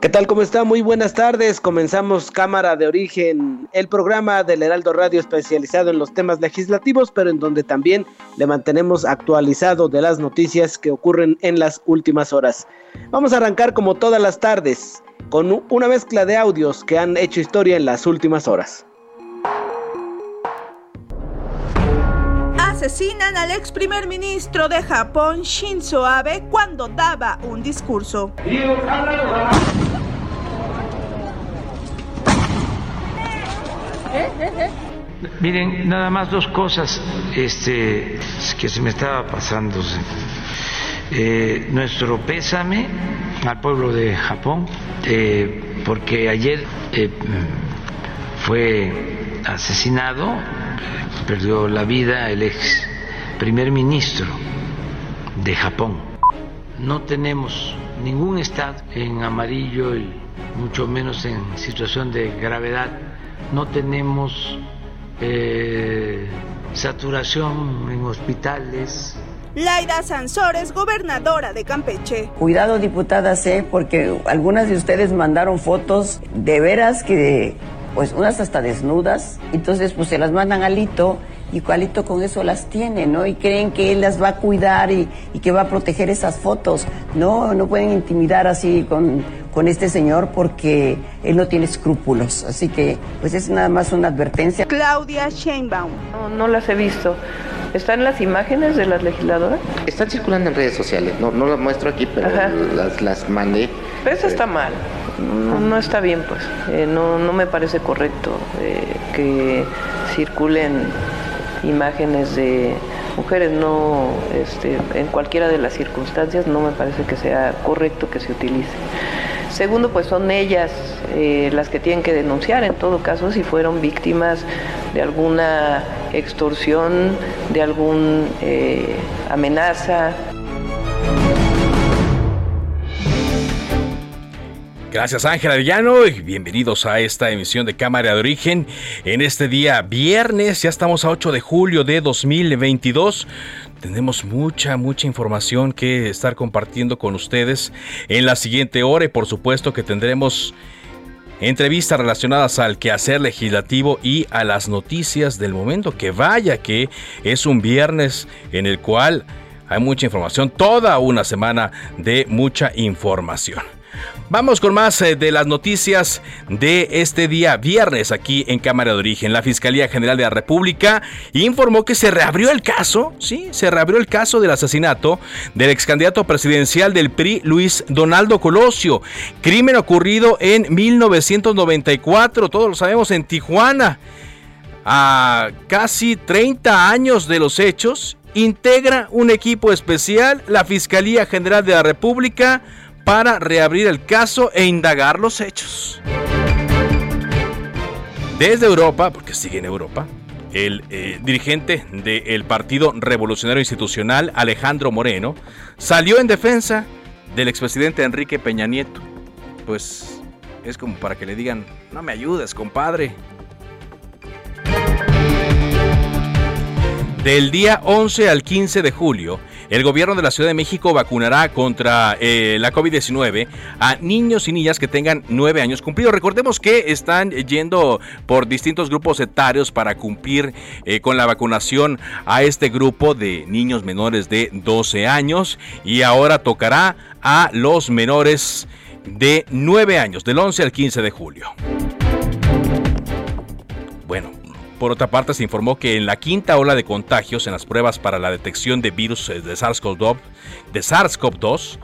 ¿Qué tal? ¿Cómo está? Muy buenas tardes. Comenzamos Cámara de Origen, el programa del Heraldo Radio especializado en los temas legislativos, pero en donde también le mantenemos actualizado de las noticias que ocurren en las últimas horas. Vamos a arrancar como todas las tardes con una mezcla de audios que han hecho historia en las últimas horas. Asesinan al ex primer ministro de Japón, Shinzo Abe, cuando daba un discurso. Miren, nada más dos cosas este, que se me estaba pasando. Eh, nuestro pésame al pueblo de Japón, eh, porque ayer eh, fue asesinado, perdió la vida el ex primer ministro de Japón. No tenemos ningún estado en amarillo y mucho menos en situación de gravedad no tenemos eh, saturación en hospitales. Laida Sansores, gobernadora de Campeche. Cuidado, diputadas, ¿eh? porque algunas de ustedes mandaron fotos de veras que, pues unas hasta desnudas, entonces pues se las mandan al hito y Cualito con eso las tiene, ¿no? Y creen que él las va a cuidar y, y, que va a proteger esas fotos. No, no pueden intimidar así con, con este señor porque él no tiene escrúpulos. Así que, pues es nada más una advertencia. Claudia Sheinbaum. No, no las he visto. ¿Están las imágenes de las legisladoras? Están circulando en redes sociales, no, no las muestro aquí, pero las, las, mandé. Pero eso está mal, no, no está bien pues, eh, no, no me parece correcto eh, que circulen imágenes de mujeres, no este, en cualquiera de las circunstancias no me parece que sea correcto que se utilice. Segundo, pues son ellas eh, las que tienen que denunciar, en todo caso, si fueron víctimas de alguna extorsión, de alguna eh, amenaza. Gracias Ángela Villano y bienvenidos a esta emisión de Cámara de Origen. En este día viernes, ya estamos a 8 de julio de 2022. Tenemos mucha, mucha información que estar compartiendo con ustedes en la siguiente hora y por supuesto que tendremos entrevistas relacionadas al quehacer legislativo y a las noticias del momento. Que vaya que es un viernes en el cual hay mucha información, toda una semana de mucha información. Vamos con más eh, de las noticias de este día viernes aquí en Cámara de Origen. La Fiscalía General de la República informó que se reabrió el caso, sí, se reabrió el caso del asesinato del ex candidato presidencial del PRI, Luis Donaldo Colosio. Crimen ocurrido en 1994, todos lo sabemos, en Tijuana. A casi 30 años de los hechos, integra un equipo especial la Fiscalía General de la República para reabrir el caso e indagar los hechos. Desde Europa, porque sigue en Europa, el eh, dirigente del Partido Revolucionario Institucional, Alejandro Moreno, salió en defensa del expresidente Enrique Peña Nieto. Pues es como para que le digan, no me ayudes, compadre. Del día 11 al 15 de julio, el gobierno de la Ciudad de México vacunará contra eh, la COVID-19 a niños y niñas que tengan nueve años cumplidos. Recordemos que están yendo por distintos grupos etarios para cumplir eh, con la vacunación a este grupo de niños menores de 12 años y ahora tocará a los menores de 9 años, del 11 al 15 de julio. Bueno, por otra parte, se informó que en la quinta ola de contagios en las pruebas para la detección de virus eh, de SARS-CoV-2,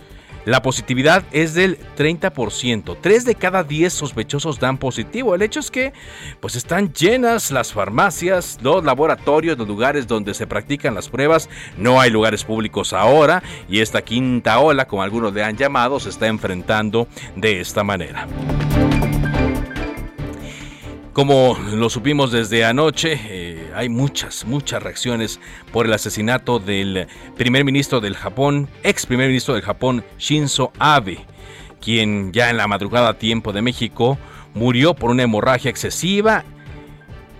la positividad es del 30%. Tres de cada 10 sospechosos dan positivo. El hecho es que pues están llenas las farmacias, los laboratorios, los lugares donde se practican las pruebas. No hay lugares públicos ahora y esta quinta ola, como algunos le han llamado, se está enfrentando de esta manera. Como lo supimos desde anoche, eh, hay muchas, muchas reacciones por el asesinato del primer ministro del Japón, ex primer ministro del Japón, Shinzo Abe, quien ya en la madrugada a tiempo de México murió por una hemorragia excesiva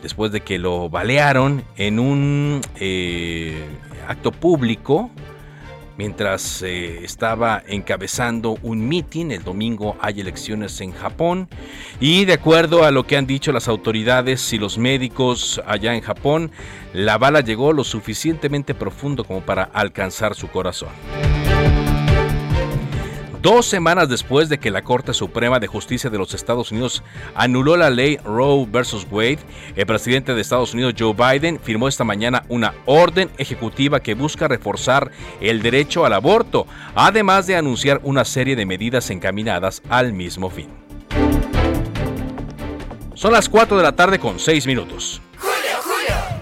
después de que lo balearon en un eh, acto público mientras eh, estaba encabezando un mitin. El domingo hay elecciones en Japón y de acuerdo a lo que han dicho las autoridades y los médicos allá en Japón, la bala llegó lo suficientemente profundo como para alcanzar su corazón. Dos semanas después de que la Corte Suprema de Justicia de los Estados Unidos anuló la ley Roe vs. Wade, el presidente de Estados Unidos Joe Biden firmó esta mañana una orden ejecutiva que busca reforzar el derecho al aborto, además de anunciar una serie de medidas encaminadas al mismo fin. Son las 4 de la tarde con 6 minutos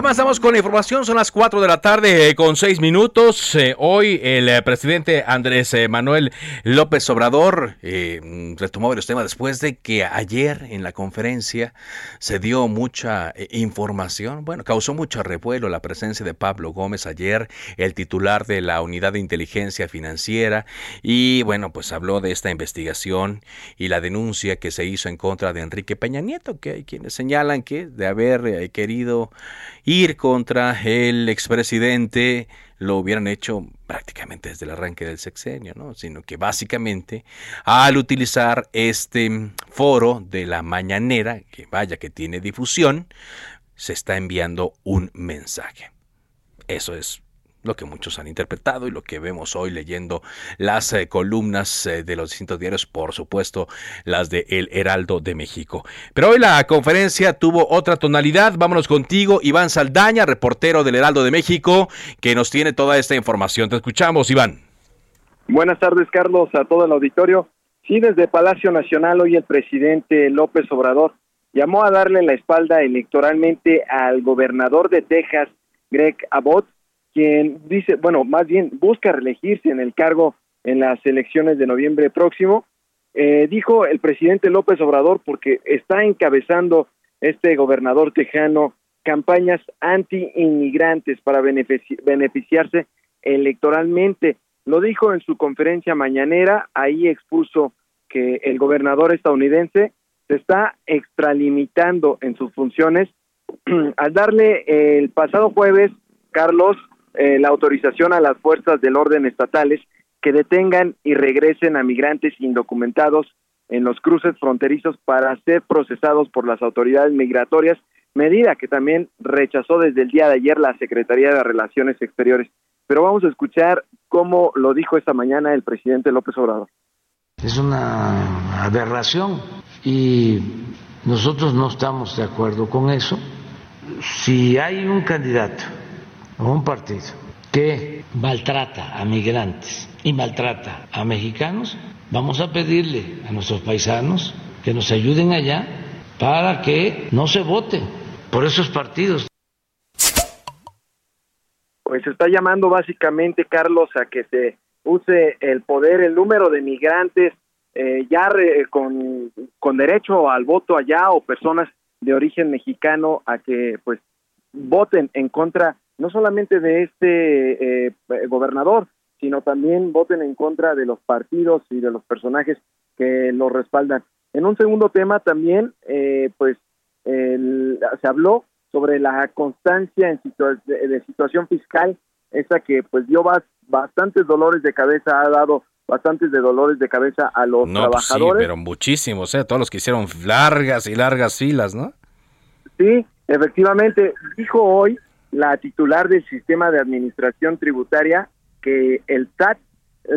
Avanzamos con la información, son las 4 de la tarde eh, con 6 minutos. Eh, hoy el eh, presidente Andrés Manuel López Obrador retomó varios temas después de que ayer en la conferencia se dio mucha información. Bueno, causó mucho revuelo la presencia de Pablo Gómez ayer, el titular de la Unidad de Inteligencia Financiera, y bueno, pues habló de esta investigación y la denuncia que se hizo en contra de Enrique Peña Nieto, que hay quienes señalan que de haber querido ir contra el expresidente lo hubieran hecho prácticamente desde el arranque del sexenio, ¿no? sino que básicamente al utilizar este foro de la mañanera, que vaya que tiene difusión, se está enviando un mensaje. Eso es lo que muchos han interpretado y lo que vemos hoy leyendo las eh, columnas eh, de los distintos diarios, por supuesto las de El Heraldo de México. Pero hoy la conferencia tuvo otra tonalidad. Vámonos contigo, Iván Saldaña, reportero del Heraldo de México, que nos tiene toda esta información. Te escuchamos, Iván. Buenas tardes, Carlos, a todo el auditorio. Sí, desde Palacio Nacional hoy el presidente López Obrador llamó a darle la espalda electoralmente al gobernador de Texas, Greg Abbott, quien dice, bueno, más bien busca reelegirse en el cargo en las elecciones de noviembre próximo, eh, dijo el presidente López Obrador porque está encabezando este gobernador tejano campañas anti-inmigrantes para beneficiarse electoralmente. Lo dijo en su conferencia mañanera, ahí expuso que el gobernador estadounidense se está extralimitando en sus funciones al darle el pasado jueves, Carlos, eh, la autorización a las fuerzas del orden estatales que detengan y regresen a migrantes indocumentados en los cruces fronterizos para ser procesados por las autoridades migratorias, medida que también rechazó desde el día de ayer la Secretaría de Relaciones Exteriores. Pero vamos a escuchar cómo lo dijo esta mañana el presidente López Obrador. Es una aberración y nosotros no estamos de acuerdo con eso. Si hay un candidato un partido que maltrata a migrantes y maltrata a mexicanos, vamos a pedirle a nuestros paisanos que nos ayuden allá para que no se vote por esos partidos. Pues está llamando básicamente, Carlos, a que se use el poder, el número de migrantes eh, ya con, con derecho al voto allá o personas de origen mexicano a que pues voten en contra no solamente de este eh, gobernador, sino también voten en contra de los partidos y de los personajes que lo respaldan. En un segundo tema también, eh, pues se habló sobre la constancia en de, situación fiscal, esa que pues dio bastantes dolores de cabeza, ha dado bastantes de dolores de cabeza a los no, pues trabajadores. sí, pero muchísimos, ¿eh? todos los que hicieron largas y largas filas, ¿no? Sí, efectivamente, dijo hoy la titular del sistema de administración tributaria que el SAT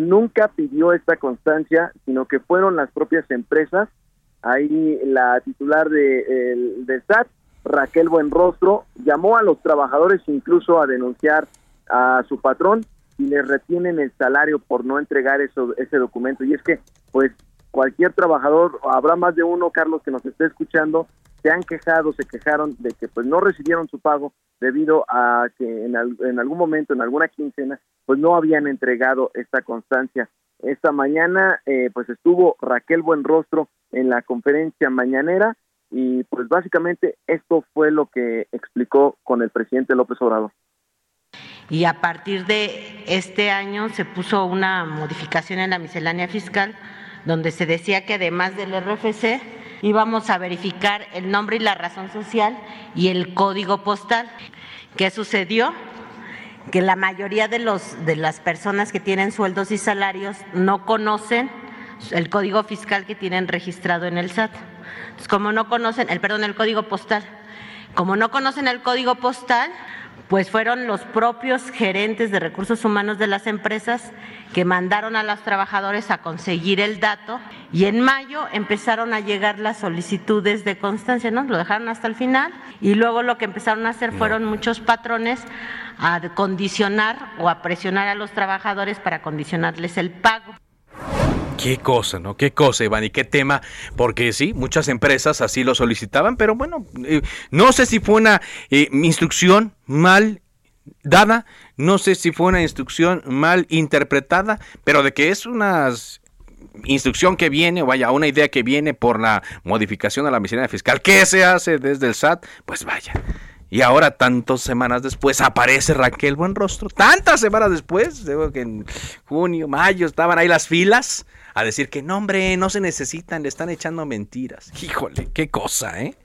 nunca pidió esta constancia, sino que fueron las propias empresas. Ahí la titular de, el, del SAT, Raquel Buenrostro, llamó a los trabajadores incluso a denunciar a su patrón y le retienen el salario por no entregar eso, ese documento. Y es que, pues, cualquier trabajador, habrá más de uno, Carlos, que nos esté escuchando, se han quejado, se quejaron de que pues no recibieron su pago debido a que en, en algún momento, en alguna quincena, pues no habían entregado esta constancia. Esta mañana, eh, pues estuvo Raquel Buenrostro en la conferencia mañanera y pues básicamente esto fue lo que explicó con el presidente López Obrador. Y a partir de este año se puso una modificación en la miscelánea fiscal donde se decía que además del RFC íbamos a verificar el nombre y la razón social y el código postal. ¿Qué sucedió? Que la mayoría de, los, de las personas que tienen sueldos y salarios no conocen el código fiscal que tienen registrado en el SAT. Entonces, como no conocen, el perdón, el código postal. Como no conocen el código postal, pues fueron los propios gerentes de recursos humanos de las empresas que mandaron a los trabajadores a conseguir el dato y en mayo empezaron a llegar las solicitudes de constancia, ¿no? Lo dejaron hasta el final y luego lo que empezaron a hacer fueron muchos patrones a condicionar o a presionar a los trabajadores para condicionarles el pago. Qué cosa, ¿no? Qué cosa, Iván, y qué tema, porque sí, muchas empresas así lo solicitaban, pero bueno, eh, no sé si fue una eh, instrucción mal dada, no sé si fue una instrucción mal interpretada, pero de que es una instrucción que viene, o vaya, una idea que viene por la modificación a la miscelánea fiscal que se hace desde el SAT, pues vaya. Y ahora, tantas semanas después, aparece Raquel Buenrostro. Tantas semanas después, digo que en junio, mayo estaban ahí las filas a decir que no, hombre, no se necesitan, le están echando mentiras. Híjole, qué cosa, ¿eh?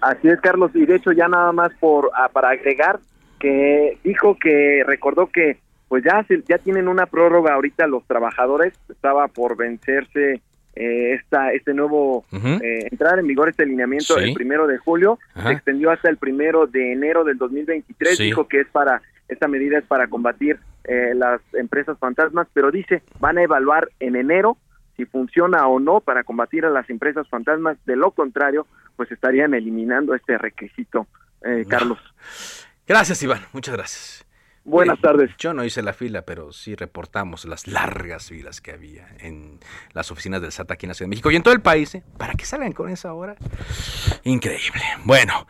Así es, Carlos. Y de hecho, ya nada más por ah, para agregar, que dijo que recordó que pues ya ya tienen una prórroga ahorita los trabajadores estaba por vencerse eh, esta este nuevo eh, entrar en vigor este alineamiento el primero de julio se extendió hasta el primero de enero del 2023 dijo que es para esta medida es para combatir eh, las empresas fantasmas pero dice van a evaluar en enero si funciona o no para combatir a las empresas fantasmas de lo contrario pues estarían eliminando este requisito Carlos Gracias, Iván. Muchas gracias. Buenas tardes. Yo no hice la fila, pero sí reportamos las largas filas que había en las oficinas del SAT aquí en la Ciudad de México y en todo el país. ¿eh? ¿Para qué salgan con esa hora? Increíble. Bueno,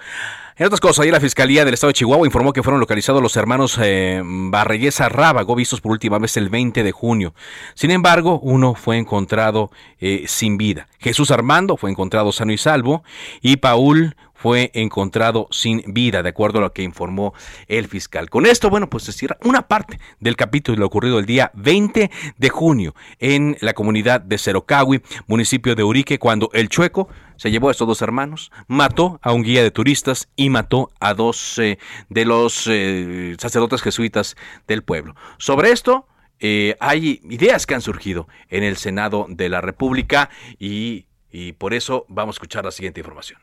en otras cosas, ayer la Fiscalía del Estado de Chihuahua informó que fueron localizados los hermanos eh, Barreguesa Rábago, vistos por última vez el 20 de junio. Sin embargo, uno fue encontrado eh, sin vida. Jesús Armando fue encontrado sano y salvo y Paul fue encontrado sin vida, de acuerdo a lo que informó el fiscal. Con esto, bueno, pues se cierra una parte del capítulo de lo ocurrido el día 20 de junio en la comunidad de Cerocahui, municipio de Urique, cuando el chueco se llevó a estos dos hermanos, mató a un guía de turistas y mató a dos eh, de los eh, sacerdotes jesuitas del pueblo. Sobre esto, eh, hay ideas que han surgido en el Senado de la República y por eso vamos a escuchar la siguiente información.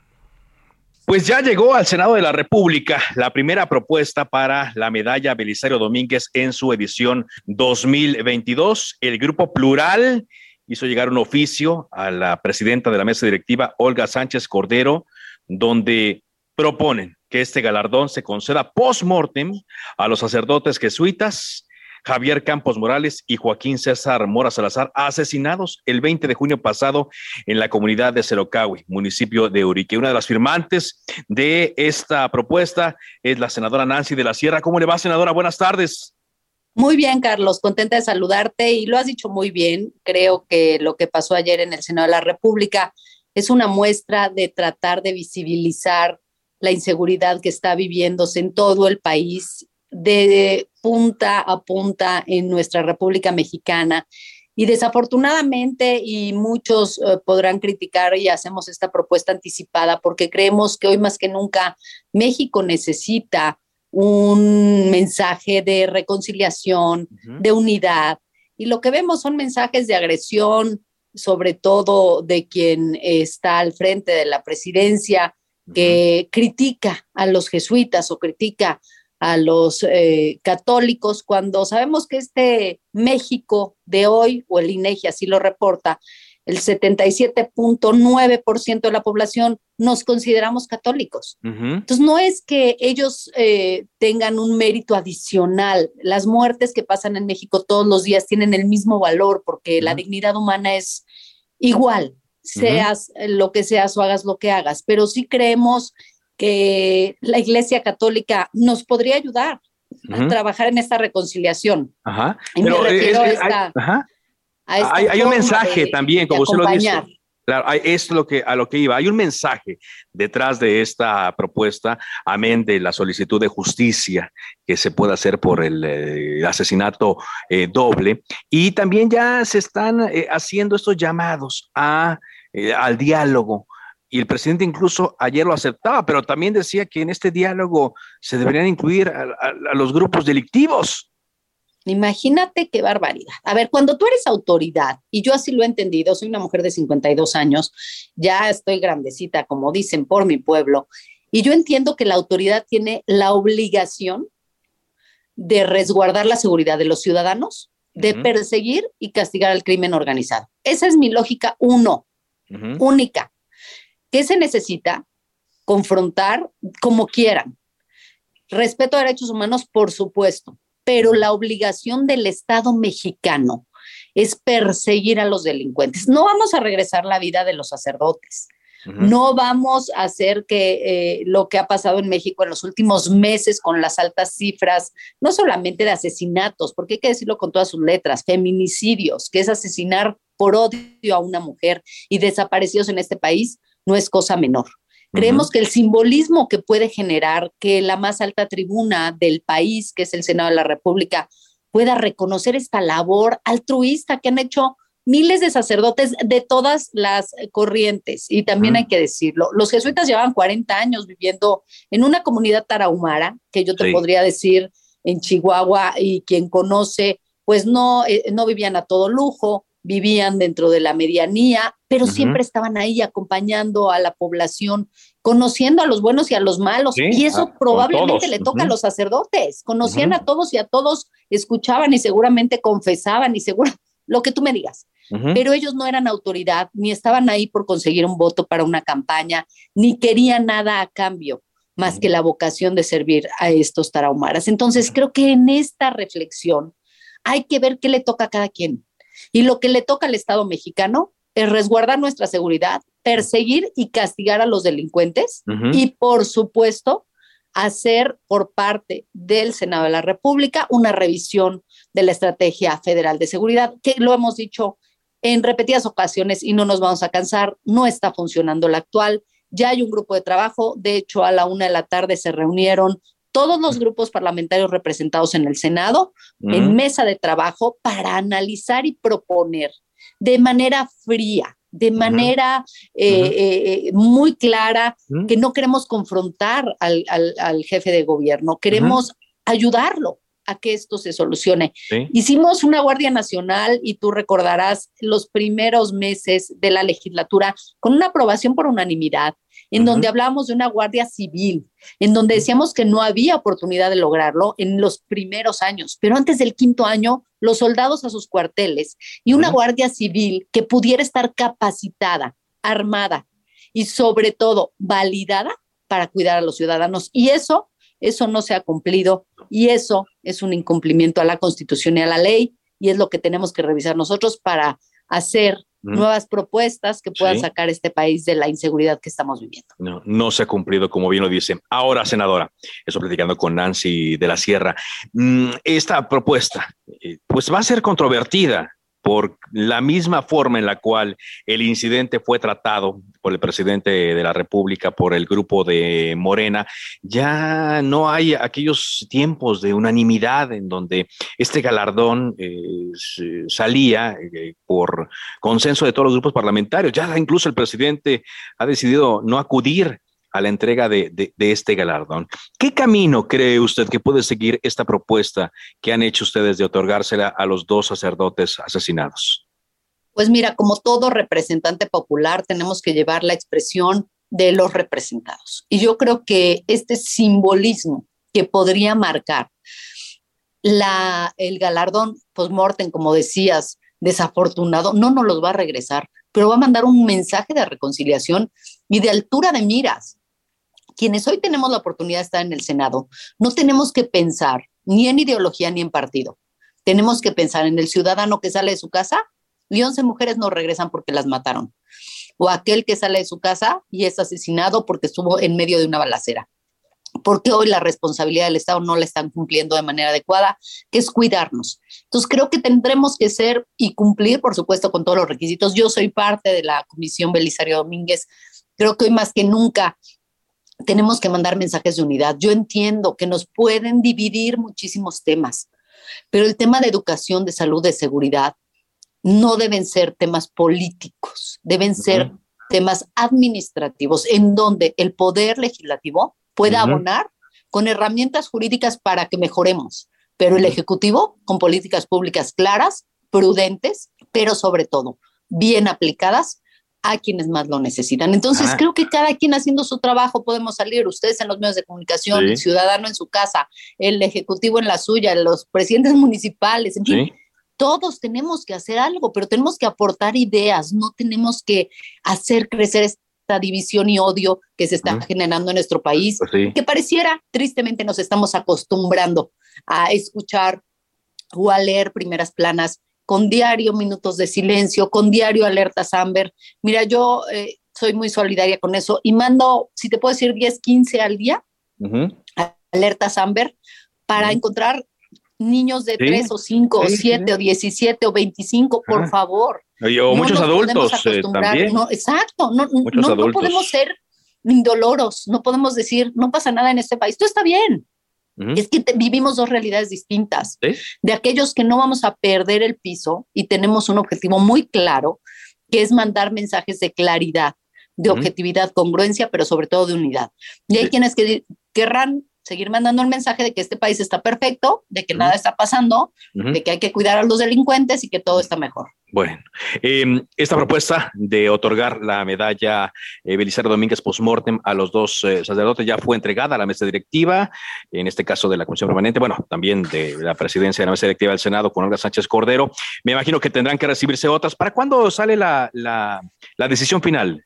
Pues ya llegó al Senado de la República la primera propuesta para la medalla Belisario Domínguez en su edición 2022. El Grupo Plural hizo llegar un oficio a la presidenta de la mesa directiva, Olga Sánchez Cordero, donde proponen que este galardón se conceda post-mortem a los sacerdotes jesuitas Javier Campos Morales y Joaquín César Mora Salazar, asesinados el 20 de junio pasado en la comunidad de Cerocahui, municipio de Urique. Una de las firmantes de esta propuesta es la senadora Nancy de la Sierra. ¿Cómo le va, senadora? Buenas tardes. Muy bien, Carlos, contenta de saludarte y lo has dicho muy bien. Creo que lo que pasó ayer en el Senado de la República es una muestra de tratar de visibilizar la inseguridad que está viviéndose en todo el país de punta a punta en nuestra República Mexicana. Y desafortunadamente, y muchos eh, podrán criticar y hacemos esta propuesta anticipada porque creemos que hoy más que nunca México necesita un mensaje de reconciliación, de unidad. Y lo que vemos son mensajes de agresión, sobre todo de quien está al frente de la presidencia, que critica a los jesuitas o critica a los eh, católicos cuando sabemos que este México de hoy, o el INEGI así lo reporta, el 77.9% de la población nos consideramos católicos. Entonces, no es que ellos eh, tengan un mérito adicional. Las muertes que pasan en México todos los días tienen el mismo valor porque la dignidad humana es igual, seas lo que seas o hagas lo que hagas, pero sí creemos que la Iglesia Católica nos podría ayudar a trabajar en esta reconciliación. Ajá. Pero hay, un mensaje también, como usted lo dice. Claro, es lo que, a lo que iba. Hay un mensaje detrás de esta propuesta, amén de la solicitud de justicia que se puede hacer por el, eh, asesinato eh, doble. Y también ya se están eh, haciendo estos llamados a, al diálogo y el presidente incluso ayer lo aceptaba, pero también decía que en este diálogo se deberían incluir a, los grupos delictivos. Imagínate qué barbaridad. A ver, cuando tú eres autoridad, y yo así lo he entendido, soy una mujer de 52 años, ya estoy grandecita, como dicen, por mi pueblo, y yo entiendo que la autoridad tiene la obligación de resguardar la seguridad de los ciudadanos, de perseguir y castigar al crimen organizado. Esa es mi lógica uno, única. ¿Qué se necesita? Confrontar como quieran. Respeto a derechos humanos, por supuesto, pero la obligación del Estado mexicano es perseguir a los delincuentes. No vamos a regresar la vida de los sacerdotes. No vamos a hacer que eh, lo que ha pasado en México en los últimos meses con las altas cifras, no solamente de asesinatos, porque hay que decirlo con todas sus letras, feminicidios, que es asesinar por odio a una mujer y desaparecidos en este país, no es cosa menor. Creemos que el simbolismo que puede generar que la más alta tribuna del país, que es el Senado de la República, pueda reconocer esta labor altruista que han hecho miles de sacerdotes de todas las corrientes. Y también hay que decirlo, los jesuitas llevaban 40 años viviendo en una comunidad tarahumara, que yo te podría decir en Chihuahua, y quien conoce, pues no, eh, no vivían a todo lujo, vivían dentro de la medianía, pero siempre estaban ahí acompañando a la población, conociendo a los buenos y a los malos. y eso probablemente le toca a los sacerdotes. Conocían a todos y a todos escuchaban y seguramente confesaban y seguro lo que tú me digas. Pero ellos no eran autoridad, ni estaban ahí por conseguir un voto para una campaña, ni querían nada a cambio más que la vocación de servir a estos tarahumaras. Entonces, creo que en esta reflexión hay que ver qué le toca a cada quien y lo que le toca al Estado mexicano es resguardar nuestra seguridad, perseguir y castigar a los delincuentes y, por supuesto, hacer por parte del Senado de la República una revisión de la Estrategia Federal de Seguridad, que lo hemos dicho en repetidas ocasiones y no nos vamos a cansar, no está funcionando la actual. Ya hay un grupo de trabajo, de hecho a la una de la tarde se reunieron todos los grupos parlamentarios representados en el Senado en mesa de trabajo para analizar y proponer de manera fría, de manera eh, eh, muy clara, que no queremos confrontar al, jefe de gobierno, queremos ayudarlo a que esto se solucione. Hicimos una Guardia Nacional y tú recordarás los primeros meses de la legislatura con una aprobación por unanimidad en donde hablábamos de una guardia civil, en donde decíamos que no había oportunidad de lograrlo en los primeros años, pero antes del quinto año, los soldados a sus cuarteles y una guardia civil que pudiera estar capacitada, armada y sobre todo validada para cuidar a los ciudadanos. Y eso, eso no se ha cumplido y eso es un incumplimiento a la Constitución y a la ley y es lo que tenemos que revisar nosotros para hacer nuevas propuestas que puedan sacar este país de la inseguridad que estamos viviendo. No, no se ha cumplido, como bien lo dicen. Ahora, senadora, eso platicando con Nancy de la Sierra, mm, esta propuesta, eh, pues va a ser controvertida por la misma forma en la cual el incidente fue tratado por el presidente de la República, por el grupo de Morena, ya no hay aquellos tiempos de unanimidad en donde este galardón eh, salía eh, por consenso de todos los grupos parlamentarios. Ya incluso el presidente ha decidido no acudir a la entrega de, este galardón. ¿Qué camino cree usted que puede seguir esta propuesta que han hecho ustedes de otorgársela a los dos sacerdotes asesinados? Pues mira, como todo representante popular, tenemos que llevar la expresión de los representados. Y yo creo que este simbolismo que podría marcar el galardón post-mortem, como decías, desafortunado, no nos los va a regresar, pero va a mandar un mensaje de reconciliación y de altura de miras quienes hoy tenemos la oportunidad de estar en el Senado, no tenemos que pensar ni en ideología ni en partido. Tenemos que pensar en el ciudadano que sale de su casa y 11 mujeres no regresan porque las mataron. O aquel que sale de su casa y es asesinado porque estuvo en medio de una balacera. Porque hoy la responsabilidad del Estado no la están cumpliendo de manera adecuada, que es cuidarnos. Entonces creo que tendremos que ser y cumplir, por supuesto, con todos los requisitos. Yo soy parte de la Comisión Belisario Domínguez. Creo que hoy más que nunca tenemos que mandar mensajes de unidad. Yo entiendo que nos pueden dividir muchísimos temas, pero el tema de educación, de salud, de seguridad, no deben ser temas políticos, deben ser temas administrativos, en donde el poder legislativo pueda abonar con herramientas jurídicas para que mejoremos, pero el Ejecutivo con políticas públicas claras, prudentes, pero sobre todo bien aplicadas a quienes más lo necesitan. Entonces, creo que cada quien haciendo su trabajo podemos salir, ustedes en los medios de comunicación, el ciudadano en su casa, el ejecutivo en la suya, los presidentes municipales, en fin, todos tenemos que hacer algo, pero tenemos que aportar ideas, no tenemos que hacer crecer esta división y odio que se está generando en nuestro país, pues que pareciera, tristemente nos estamos acostumbrando a escuchar o a leer primeras planas con diario minutos de silencio, con diario alertas Amber. Mira, yo eh, soy muy solidaria con eso y mando, si te puedo decir, 10, 15 al día, alertas Amber, para encontrar niños de 3 o 5 o 7 o 17 o 25, por favor. O muchos adultos eh, también. No, exacto, no, no, no podemos ser indoloros, no podemos decir, no pasa nada en este país, todo está bien. Es que vivimos dos realidades distintas. De aquellos que no vamos a perder el piso y tenemos un objetivo muy claro, que es mandar mensajes de claridad, de objetividad, congruencia, pero sobre todo de unidad. Y hay quienes que querrán seguir mandando el mensaje de que este país está perfecto, de que nada está pasando, de que hay que cuidar a los delincuentes y que todo está mejor. Bueno, em, esta propuesta de otorgar la medalla eh, Belisario Domínguez Postmortem a los dos eh, sacerdotes ya fue entregada a la mesa directiva, en este caso de la Comisión Permanente, bueno, también de la presidencia de la mesa directiva del Senado con Olga Sánchez Cordero. Me imagino que tendrán que recibirse otras. ¿Para cuándo sale la, la decisión final?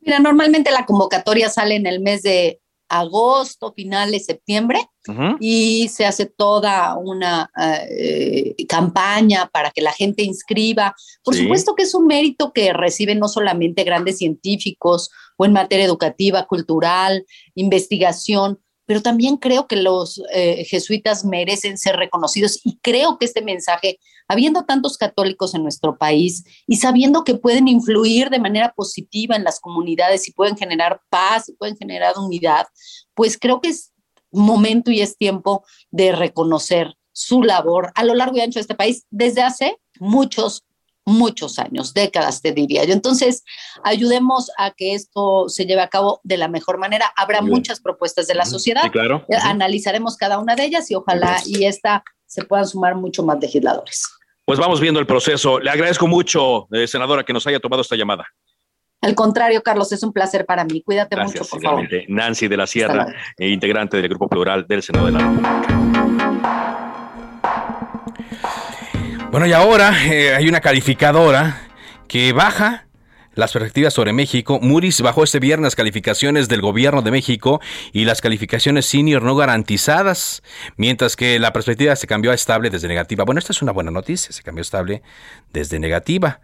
Mira, normalmente la convocatoria sale en el mes de agosto, finales, septiembre, y se hace toda una eh, campaña para que la gente inscriba. Por supuesto que es un mérito que reciben no solamente grandes científicos o en materia educativa, cultural, investigación, pero también creo que los eh, jesuitas merecen ser reconocidos y creo que este mensaje, habiendo tantos católicos en nuestro país y sabiendo que pueden influir de manera positiva en las comunidades y pueden generar paz y pueden generar unidad, pues creo que es momento y es tiempo de reconocer su labor a lo largo y ancho de este país desde hace muchos, muchos años, décadas, te diría yo. Entonces, ayudemos a que esto se lleve a cabo de la mejor manera. Habrá muchas propuestas de la sociedad. claro. Eh, analizaremos cada una de ellas y ojalá y esta se puedan sumar mucho más legisladores. Pues vamos viendo el proceso. Le agradezco mucho, eh, senadora, que nos haya tomado esta llamada. Al contrario, Carlos, es un placer para mí. Cuídate mucho, por favor. Nancy de la Sierra, eh, integrante del Grupo Plural del Senado de la República. Bueno, y ahora eh, hay una calificadora que baja las perspectivas sobre México. Moody's bajó este viernes calificaciones del gobierno de México y las calificaciones senior no garantizadas, mientras que la perspectiva se cambió a estable desde negativa. Bueno, esta es una buena noticia, se cambió estable desde negativa.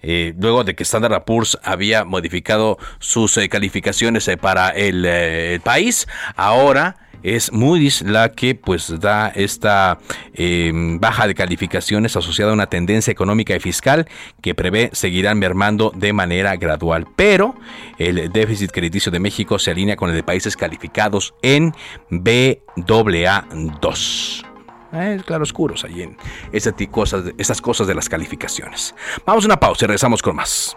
Eh, luego de que Standard Poor's había modificado sus eh, calificaciones para el, país, ahora es Moody's la que pues da esta em, baja de calificaciones asociada a una tendencia económica y fiscal que prevé seguirán mermando de manera gradual. Pero el déficit crediticio de México se alinea con el de países calificados en BAA2 eh, claroscuros ahí en cosas, esas cosas de las calificaciones. Vamos a una pausa y regresamos con más.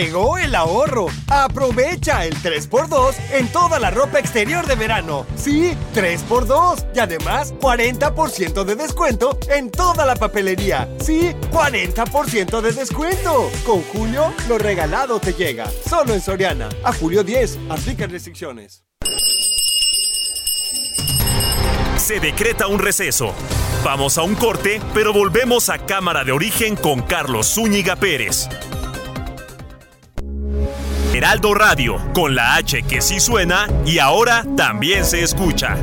Llegó el ahorro. Aprovecha el 3x2 en toda la ropa exterior de verano. Sí, 3x2. Y además, 40% de descuento en toda la papelería. Sí, 40% de descuento. Con Julio, lo regalado te llega. Solo en Soriana. A julio 10. Aplica restricciones. Se decreta un receso. Vamos a un corte, pero volvemos a Cámara de Origen con Carlos Zúñiga Pérez. Heraldo Radio, con la H que sí suena y ahora también se escucha.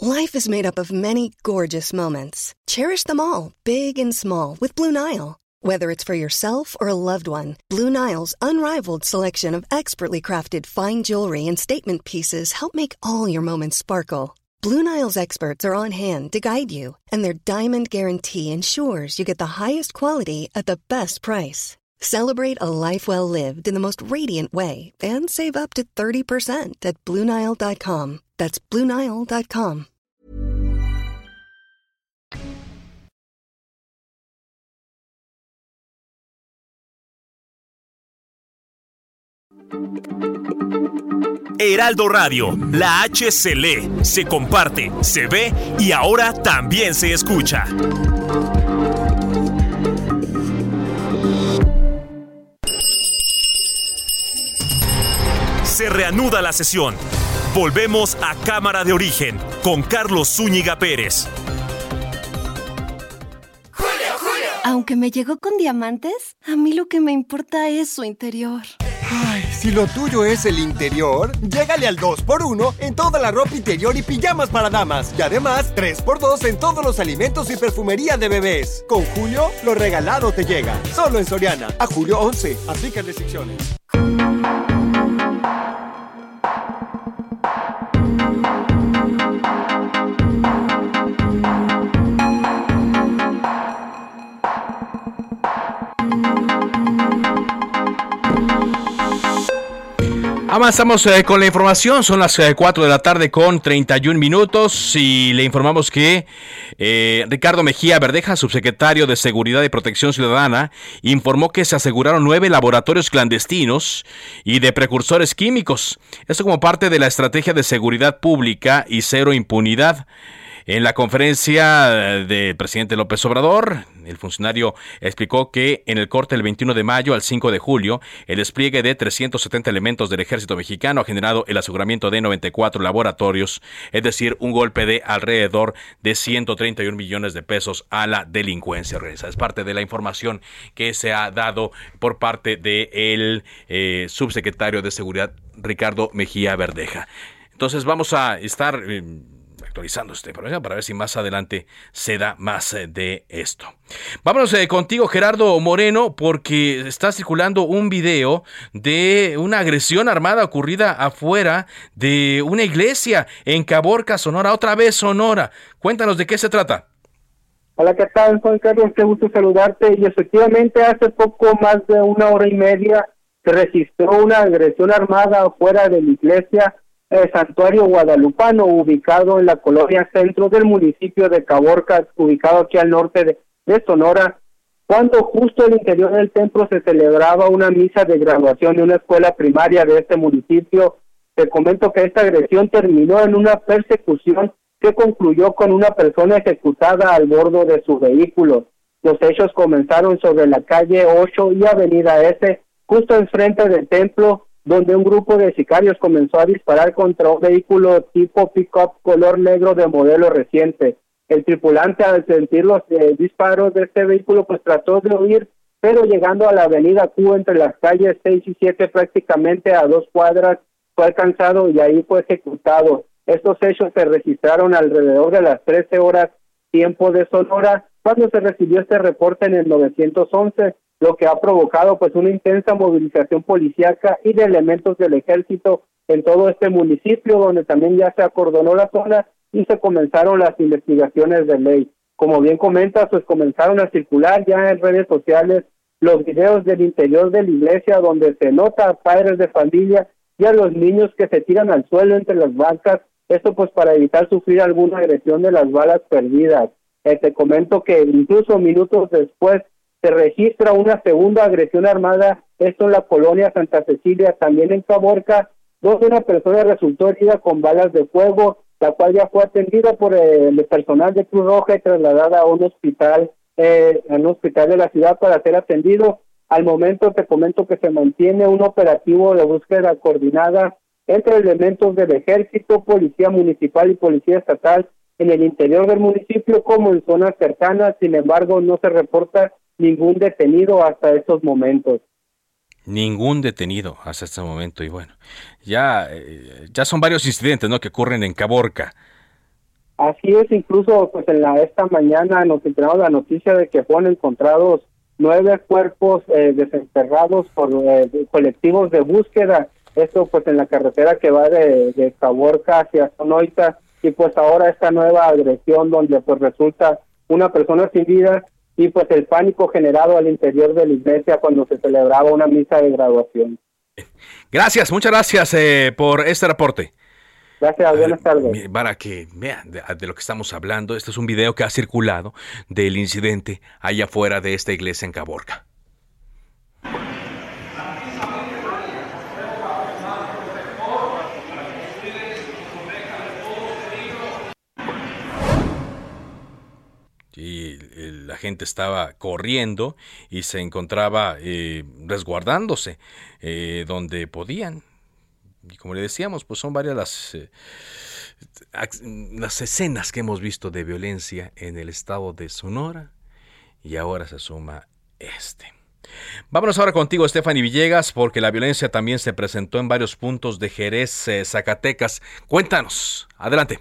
Life is made up of many gorgeous moments. Cherish them all, big and small, with Blue Nile. Whether it's for yourself or a loved one, Blue Nile's unrivaled selection of expertly crafted fine jewelry and statement pieces help make all your moments sparkle. Blue Nile's experts are on hand to guide you, and their diamond guarantee ensures you get the highest quality at the best price. Celebrate a life well lived in the most radiant way and save up to 30% at BlueNile.com. That's BlueNile.com. Heraldo Radio, la H se lee, se comparte, se ve y ahora también se escucha. Se reanuda la sesión. Volvemos a Cámara de Origen con Carlos Zúñiga Pérez. Aunque me llegó con diamantes, a mí lo que me importa es su interior. Ay, si lo tuyo es el interior, llégale al 2x1 en toda la ropa interior y pijamas para damas. Y además, 3x2 en todos los alimentos y perfumería de bebés. Con Julio, lo regalado te llega. Solo en Soriana. A julio 11. Aplica restricciones. Avanzamos eh, con la información, son las 4 eh, de la tarde con 31 minutos y le informamos que eh, Ricardo Mejía Verdeja, subsecretario de Seguridad y Protección Ciudadana, informó que se aseguraron nueve laboratorios clandestinos y de precursores químicos. Esto como parte de la estrategia de seguridad pública y cero impunidad. En la conferencia del presidente López Obrador, el funcionario explicó que en el corte del 21 de mayo al 5 de julio, el despliegue de 370 elementos del ejército mexicano ha generado el aseguramiento de 94 laboratorios, es decir, un golpe de alrededor de 131 millones de pesos a la delincuencia organizada. Es parte de la información que se ha dado por parte del eh, subsecretario de Seguridad, Ricardo Mejía Verdeja. Entonces vamos a estar... Eh, actualizando este programa para ver si más adelante se da más eh, de esto. Vámonos eh, contigo, Gerardo Moreno, porque está circulando un video de una agresión armada ocurrida afuera de una iglesia en Caborca, Sonora, otra vez Sonora. Cuéntanos de qué se trata. Hola, ¿qué tal, Juan Carlos? Qué gusto saludarte. Y efectivamente, hace poco más de una hora y media se registró una agresión armada afuera de la iglesia el santuario guadalupano ubicado en la colonia centro del municipio de Caborca, ubicado aquí al norte de, Sonora, cuando justo el interior del templo se celebraba una misa de graduación de una escuela primaria de este municipio. Te comento que esta agresión terminó en una persecución que concluyó con una persona ejecutada al bordo de su vehículo. Los hechos comenzaron sobre la calle 8 y Avenida S, justo enfrente del templo, donde un grupo de sicarios comenzó a disparar contra un vehículo tipo pick-up color negro de modelo reciente. El tripulante, al sentir los eh, disparos de este vehículo, pues trató de huir, pero llegando a la avenida Q entre las calles 6 y 7, prácticamente a dos cuadras, fue alcanzado y ahí fue ejecutado. Estos hechos se registraron alrededor de las 13 horas tiempo de Sonora cuando se recibió este reporte en el 911, lo que ha provocado pues una intensa movilización policíaca y de elementos del ejército en todo este municipio donde también ya se acordonó la zona y se comenzaron las investigaciones de ley. Como bien comenta, pues comenzaron a circular ya en redes sociales los videos del interior de la iglesia donde se nota a padres de familia y a los niños que se tiran al suelo entre las bancas, esto pues para evitar sufrir alguna agresión de las balas perdidas. Eh, te comento que incluso minutos después se registra una segunda agresión armada, esto en la colonia Santa Cecilia, también en Caborca, donde una persona resultó herida con balas de fuego, la cual ya fue atendida por el personal de Cruz Roja y trasladada a un hospital, eh, a un hospital de la ciudad para ser atendido. Al momento te comento que se mantiene un operativo de búsqueda coordinada entre elementos del ejército, policía municipal y policía estatal en el interior del municipio como en zonas cercanas. Sin embargo, no se reporta ningún detenido hasta estos momentos. Ningún detenido hasta este momento y bueno, ya eh, ya son varios incidentes, ¿no? que ocurren en Caborca. Así es, incluso pues en la esta mañana nos enteramos la noticia de que fueron encontrados nueve cuerpos eh, desenterrados por eh, colectivos de búsqueda. Esto pues en la carretera que va de, de Caborca hacia Sonoita y pues ahora esta nueva agresión donde pues resulta una persona sin vida y pues el pánico generado al interior de la iglesia cuando se celebraba una misa de graduación. Gracias, muchas gracias eh, por este reporte. Gracias, buenas tardes. Para que vean de, de, lo que estamos hablando, este es un video que ha circulado del incidente allá afuera de esta iglesia en Caborca. y la gente estaba corriendo y se encontraba eh, resguardándose eh, donde podían. Y como le decíamos, pues son varias las, eh, las escenas que hemos visto de violencia en el estado de Sonora y ahora se suma este. Vámonos ahora contigo, Stephanie Villegas, porque la violencia también se presentó en varios puntos de Jerez, Zacatecas. Cuéntanos, adelante.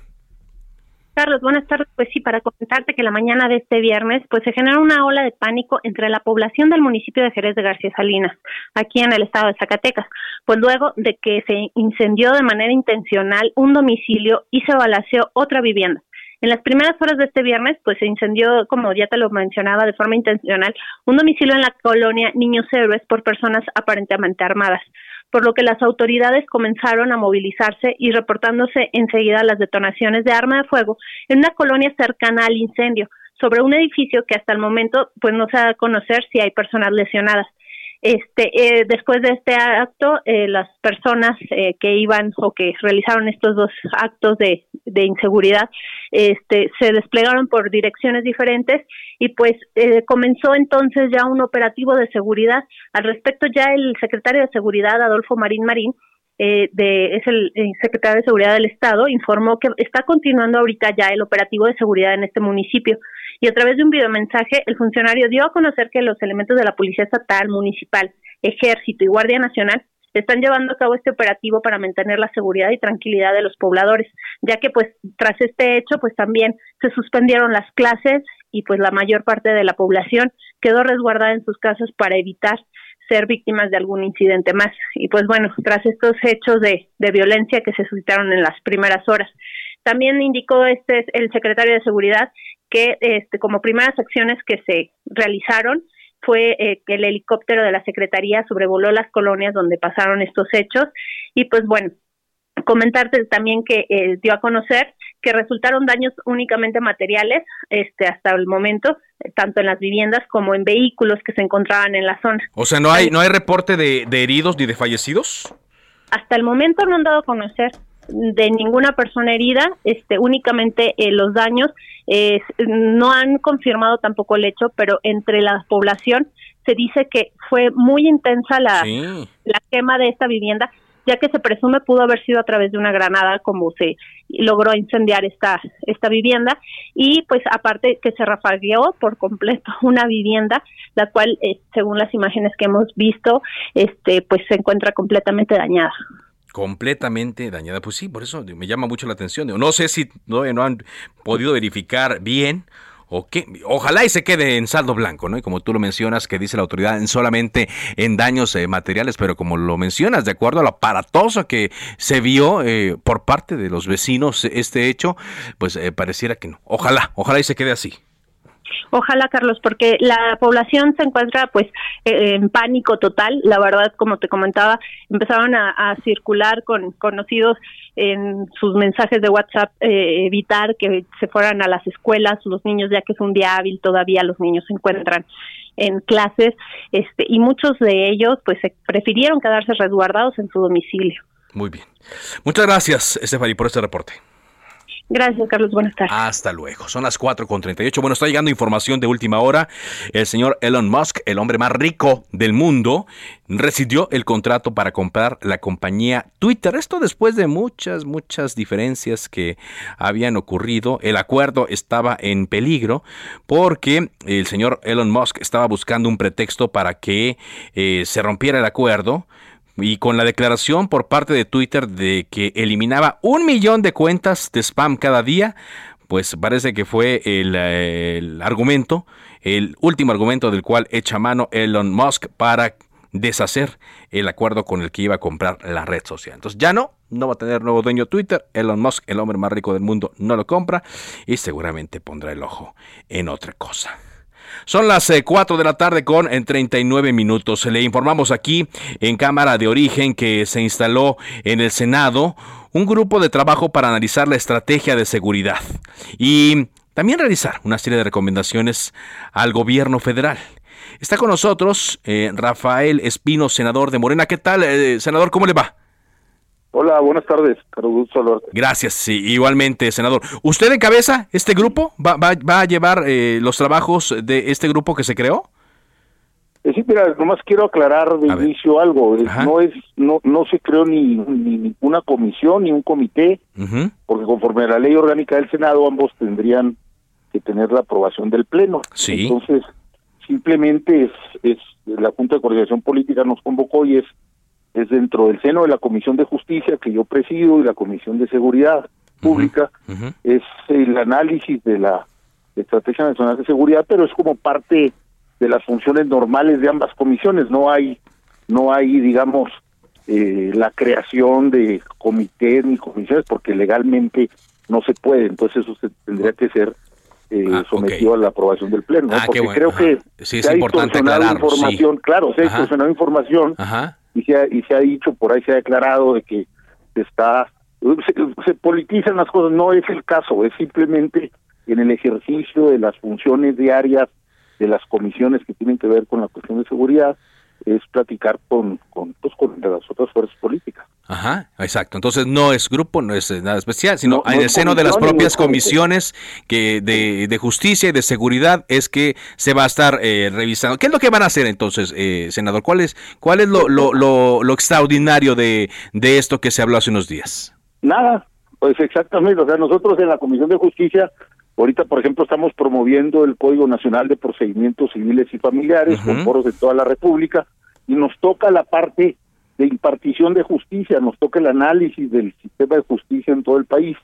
Carlos, buenas tardes. Pues sí, para comentarte que la mañana de este viernes, pues se generó una ola de pánico entre la población del municipio de Jerez de García Salinas, aquí en el estado de Zacatecas, pues luego de que se incendió de manera intencional un domicilio y se balaceó otra vivienda. En las primeras horas de este viernes, pues se incendió, como ya te lo mencionaba, de forma intencional, un domicilio en la colonia Niños Héroes por personas aparentemente armadas por lo que las autoridades comenzaron a movilizarse y reportándose enseguida las detonaciones de arma de fuego en una colonia cercana al incendio, sobre un edificio que hasta el momento pues no se da a conocer si hay personas lesionadas. Este, eh, después de este acto, eh, las personas eh, que iban o que realizaron estos dos actos de, de inseguridad, este, se desplegaron por direcciones diferentes y pues comenzó entonces ya un operativo de seguridad. Al respecto, ya el secretario de Seguridad, Adolfo Marín Marín, eh, de, es el, el, secretario de Seguridad del Estado, informó que está continuando ahorita ya el operativo de seguridad en este municipio y a través de un videomensaje el funcionario dio a conocer que los elementos de la Policía Estatal, Municipal, Ejército y Guardia Nacional están llevando a cabo este operativo para mantener la seguridad y tranquilidad de los pobladores, ya que pues tras este hecho pues también se suspendieron las clases y pues la mayor parte de la población quedó resguardada en sus casas para evitar ser víctimas de algún incidente más. Y pues bueno, tras estos hechos de, de violencia que se suscitaron en las primeras horas, también indicó este el secretario de Seguridad que este, como primeras acciones que se realizaron fue eh, que el helicóptero de la Secretaría sobrevoló las colonias donde pasaron estos hechos y pues bueno, comentarte también que eh, dio a conocer que resultaron daños únicamente materiales este hasta el momento tanto en las viviendas como en vehículos que se encontraban en la zona. O sea, no hay no hay reporte de, de heridos ni de fallecidos. Hasta el momento no han dado a conocer de ninguna persona herida, este, únicamente eh, los daños no han confirmado tampoco el hecho, pero entre la población se dice que fue muy intensa la, la quema de esta vivienda ya que se presume pudo haber sido a través de una granada como se logró incendiar esta esta vivienda. Y pues aparte que se rafagueó por completo una vivienda la cual eh, según las imágenes que hemos visto este pues se encuentra completamente dañada completamente dañada. Pues sí, por eso me llama mucho la atención. No sé si no, no han podido verificar bien o ojalá y se quede en saldo blanco, ¿no? Y como tú lo mencionas, que dice la autoridad, en solamente en daños eh, materiales, pero como lo mencionas, de acuerdo a lo aparatoso que se vio eh, por parte de los vecinos este hecho, pues eh, pareciera que no. Ojalá, ojalá y se quede así. Ojalá, Carlos, porque la población se encuentra pues en pánico total. La verdad, como te comentaba, empezaron a circular con conocidos en sus mensajes de WhatsApp eh, evitar que se fueran a las escuelas los niños ya que es un día hábil todavía los niños se encuentran en clases este y muchos de ellos pues prefirieron quedarse resguardados en su domicilio. Muy bien. Muchas gracias, Estefany, por este reporte. Gracias, Carlos. Buenas tardes. Hasta luego. Son las 4.38. Bueno, está llegando información de última hora. El señor Elon Musk, el hombre más rico del mundo, recibió el contrato para comprar la compañía Twitter. Esto después de muchas, muchas diferencias que habían ocurrido. El acuerdo estaba en peligro porque el señor Elon Musk estaba buscando un pretexto para que eh, se rompiera el acuerdo y con la declaración por parte de Twitter de que eliminaba un millón de cuentas de spam cada día, pues parece que fue el, argumento, el último argumento del cual echa mano Elon Musk para deshacer el acuerdo con el que iba a comprar la red social. Entonces ya no, no va a tener nuevo dueño Twitter. Elon Musk, el hombre más rico del mundo, no lo compra y seguramente pondrá el ojo en otra cosa. Son las 4 eh, de la tarde con en 39 minutos. Le informamos aquí en Cámara de Origen que se instaló en el Senado un grupo de trabajo para analizar la estrategia de seguridad y también realizar una serie de recomendaciones al gobierno federal. Está con nosotros eh, Rafael Espino, senador de Morena. ¿Qué tal, eh, senador? ¿Cómo le va? Hola, buenas tardes, Carlos Gracias, sí, igualmente, senador. ¿Usted encabeza este grupo? ¿Va, va, a llevar eh, los trabajos de este grupo que se creó? Eh, sí, mira, nomás quiero aclarar de inicio algo. no es, no, no se creó ni, ni ninguna comisión ni un comité, porque conforme a la ley orgánica del Senado ambos tendrían que tener la aprobación del Pleno. Sí. Entonces, simplemente es, es la Junta de Coordinación Política nos convocó y es es dentro del seno de la Comisión de Justicia que yo presido y la Comisión de Seguridad Pública, es el análisis de la Estrategia Nacional de Seguridad, pero es como parte de las funciones normales de ambas comisiones, no hay, no hay, digamos, eh, la creación de comités ni comisiones porque legalmente no se puede, entonces eso se tendría que ser eh, ah, sometido a la aprobación del pleno, ah, porque creo que sí, es importante aclarar, información, claro, se ha distorsionado información Ajá y se ha, y se ha dicho, por ahí se ha declarado de que se está, se, politizan las cosas, no es el caso, es simplemente en el ejercicio de las funciones diarias de las comisiones que tienen que ver con la cuestión de seguridad, es platicar con, con, pues, con las otras fuerzas políticas. Ajá, exacto. Entonces no es grupo, no es nada especial, sino en el seno de las propias comisiones que de, de, justicia y de seguridad es que se va a estar eh, revisando. ¿Qué es lo que van a hacer entonces, eh, senador? ¿Cuál es, cuál es lo, lo, lo, extraordinario de, de esto que se habló hace unos días? Nada, pues exactamente. O sea, nosotros en la Comisión de Justicia Ahorita, por ejemplo, estamos promoviendo el Código Nacional de Procedimientos Civiles y Familiares con foros de toda la República y nos toca la parte de impartición de justicia, nos toca el análisis del sistema de justicia en todo el país.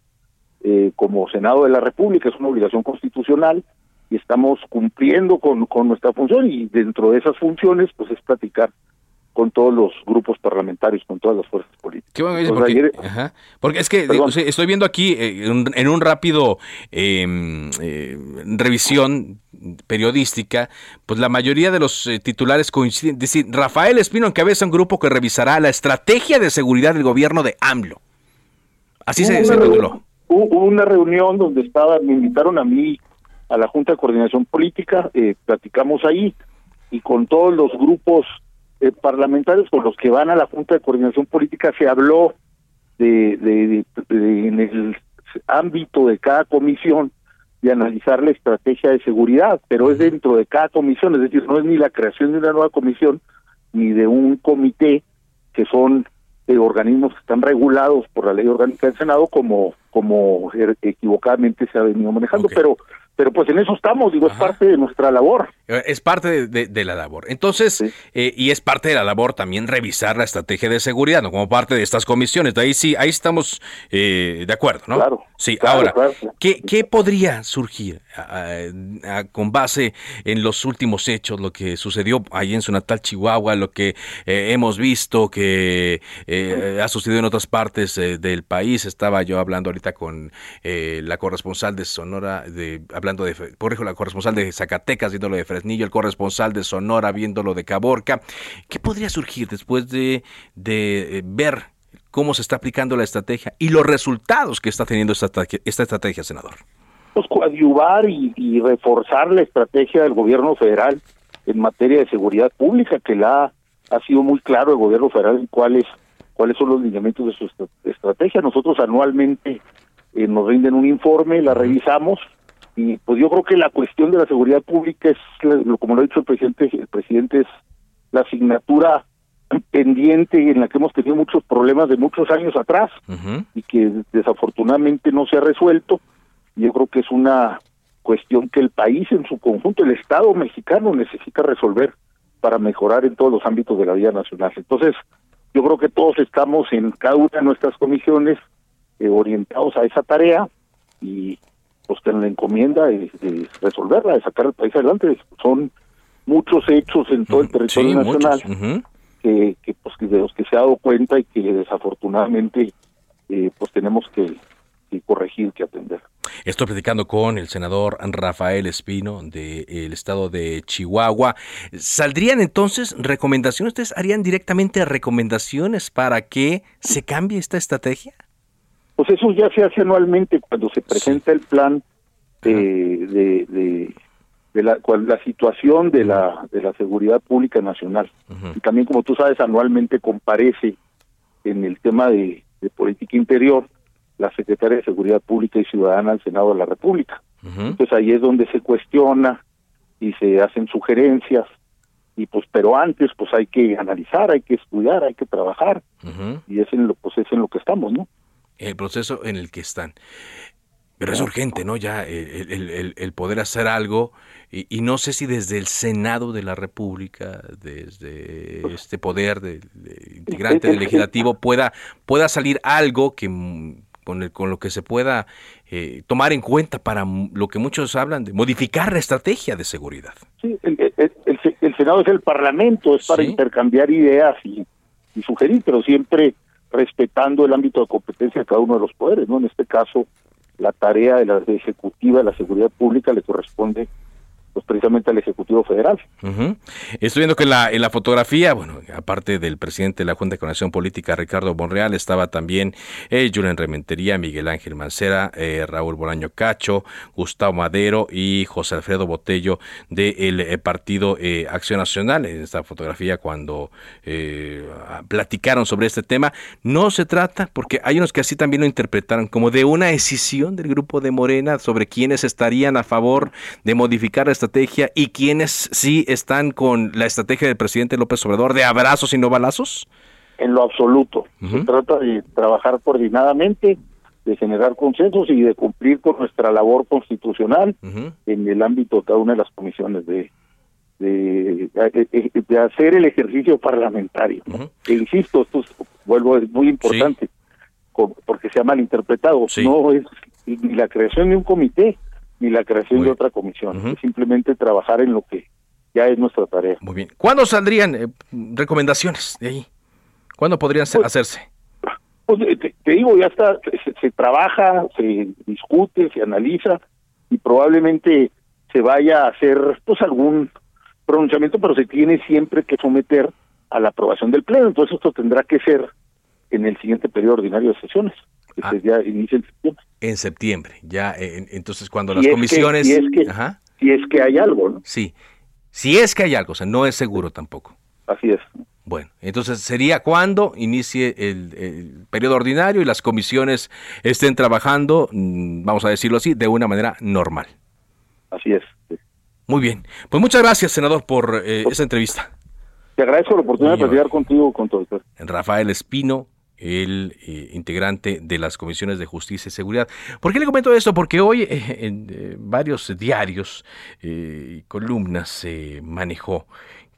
Eh, como Senado de la República es una obligación constitucional y estamos cumpliendo con, con nuestra función y dentro de esas funciones pues es platicar con todos los grupos parlamentarios, con todas las fuerzas políticas. Qué bueno, porque, porque, es que estoy viendo aquí eh, en, un rápido em, eh, revisión periodística, pues la mayoría de los eh, titulares coinciden. Decir, Rafael Espino encabeza un grupo que revisará la estrategia de seguridad del gobierno de AMLO. Así se, tituló. Hubo una reunión donde estaba, me invitaron a mí a la Junta de Coordinación Política, platicamos ahí y con todos los grupos eh, parlamentarios con los que van a la Junta de Coordinación Política se habló de, en el ámbito de cada comisión de analizar la estrategia de seguridad, pero es dentro de cada comisión, es decir, no es ni la creación de una nueva comisión ni de un comité que son eh, organismos que están regulados por la ley orgánica del Senado como como er, equivocadamente se ha venido manejando, pero pero pues en eso estamos, digo, es parte de nuestra labor. Eh, es parte de, la labor. Entonces, eh, y es parte de la labor también revisar la estrategia de seguridad, ¿no? Como parte de estas comisiones. De ahí sí, ahí estamos eh, de acuerdo, ¿no? Claro. Sí, ahora, ¿qué, ¿qué, podría surgir con base en los últimos hechos, lo que sucedió ahí en su natal Chihuahua, lo que hemos visto que ha sucedido en otras partes del país? Estaba yo hablando ahorita con la corresponsal de Sonora, de hablando de, por ejemplo, la corresponsal de Zacatecas, viéndolo de Fresnillo, el corresponsal de Sonora, viéndolo de Caborca. ¿Qué podría surgir después de, de eh, ver cómo se está aplicando la estrategia y los resultados que está teniendo esta, esta estrategia, senador? Pues coadyuvar y, reforzar la estrategia del gobierno federal en materia de seguridad pública, que la ha sido muy claro el gobierno federal en cuáles cuáles son los lineamientos de su estrategia. Nosotros anualmente eh, nos rinden un informe, la revisamos y pues yo creo que la cuestión de la seguridad pública es, como lo ha dicho el presidente, el presidente es la asignatura pendiente en la que hemos tenido muchos problemas de muchos años atrás y que desafortunadamente no se ha resuelto. Yo creo que es una cuestión que el país en su conjunto, el Estado mexicano necesita resolver para mejorar en todos los ámbitos de la vida nacional. Entonces, yo creo que todos estamos en cada una de nuestras comisiones eh, orientados a esa tarea y pues que la encomienda de, resolverla, de sacar el país adelante. Son muchos hechos en todo el territorio nacional que, pues de los que se ha dado cuenta y que desafortunadamente eh, pues tenemos que, corregir, que atender. Estoy platicando con el senador Rafael Espino del estado de Chihuahua. ¿Saldrían entonces recomendaciones? ¿Ustedes harían directamente recomendaciones para que se cambie esta estrategia? Pues eso ya se hace anualmente cuando se presenta el plan de, de, la, la situación de la, de la seguridad pública nacional. Y también, como tú sabes, anualmente comparece en el tema de, política interior la secretaria de Seguridad Pública y Ciudadana al Senado de la República. Entonces ahí es donde se cuestiona y se hacen sugerencias. Y pues pero antes pues hay que analizar, hay que estudiar, hay que trabajar. Y es en lo pues es en lo que estamos, ¿no? El proceso en el que están. Pero es urgente, ¿no? Ya el, poder hacer algo, y, no sé si desde el Senado de la República, desde este poder de, integrante del legislativo, pueda, pueda salir algo que con, el, con lo que se pueda eh, tomar en cuenta para lo que muchos hablan de modificar la estrategia de seguridad. Sí, el, Senado es el Parlamento, es para intercambiar ideas y, y sugerir, pero siempre respetando el ámbito de competencia de cada uno de los poderes, ¿no? En este caso, la tarea de la ejecutiva de la seguridad pública le corresponde pues precisamente al Ejecutivo Federal. Estoy viendo que en la, en la fotografía, bueno, aparte del presidente de la Junta de Conexión Política, Ricardo Monreal, estaba también eh, Julián Rementería, Miguel Ángel Mancera, eh, Raúl Bolaño Cacho, Gustavo Madero y José Alfredo Botello del eh, Partido eh, Acción Nacional. En esta fotografía, cuando platicaron sobre este tema, no se trata, porque hay unos que así también lo interpretaron, como de una decisión del grupo de Morena sobre quienes estarían a favor de modificar estrategia y quienes sí están con la estrategia del presidente López Obrador de abrazos y no balazos? En lo absoluto. Se trata de trabajar coordinadamente, de generar consensos y de cumplir con nuestra labor constitucional en el ámbito de cada una de las comisiones de, de, de, hacer el ejercicio parlamentario. E insisto, esto es, vuelvo, es muy importante porque se ha malinterpretado. No es ni la creación de un comité, ni la creación de otra comisión, simplemente trabajar en lo que ya es nuestra tarea. Muy bien. ¿Cuándo saldrían eh, recomendaciones de ahí? ¿Cuándo podrían pues, hacerse? Pues te, digo, ya está, se, trabaja, se discute, se analiza y probablemente se vaya a hacer pues algún pronunciamiento, pero se tiene siempre que someter a la aprobación del Pleno. Entonces esto tendrá que ser en el siguiente periodo ordinario de sesiones, que ah. ya inicia en septiembre en septiembre. Ya, eh, entonces cuando las comisiones... si, es que, si es que hay algo, ¿no? Sí, si es que hay algo, o sea, no es seguro tampoco. Así es. Bueno, entonces sería cuando inicie el, periodo ordinario y las comisiones estén trabajando, mm, vamos a decirlo así, de una manera normal. Así es. Muy bien. Pues muchas gracias, senador, por eh, esa entrevista. Te agradezco la oportunidad de platicar contigo con todo esto. Rafael Espino, el eh, integrante de las comisiones de justicia y seguridad. ¿Por qué le comento esto? Porque hoy eh, en varios diarios y columnas se manejó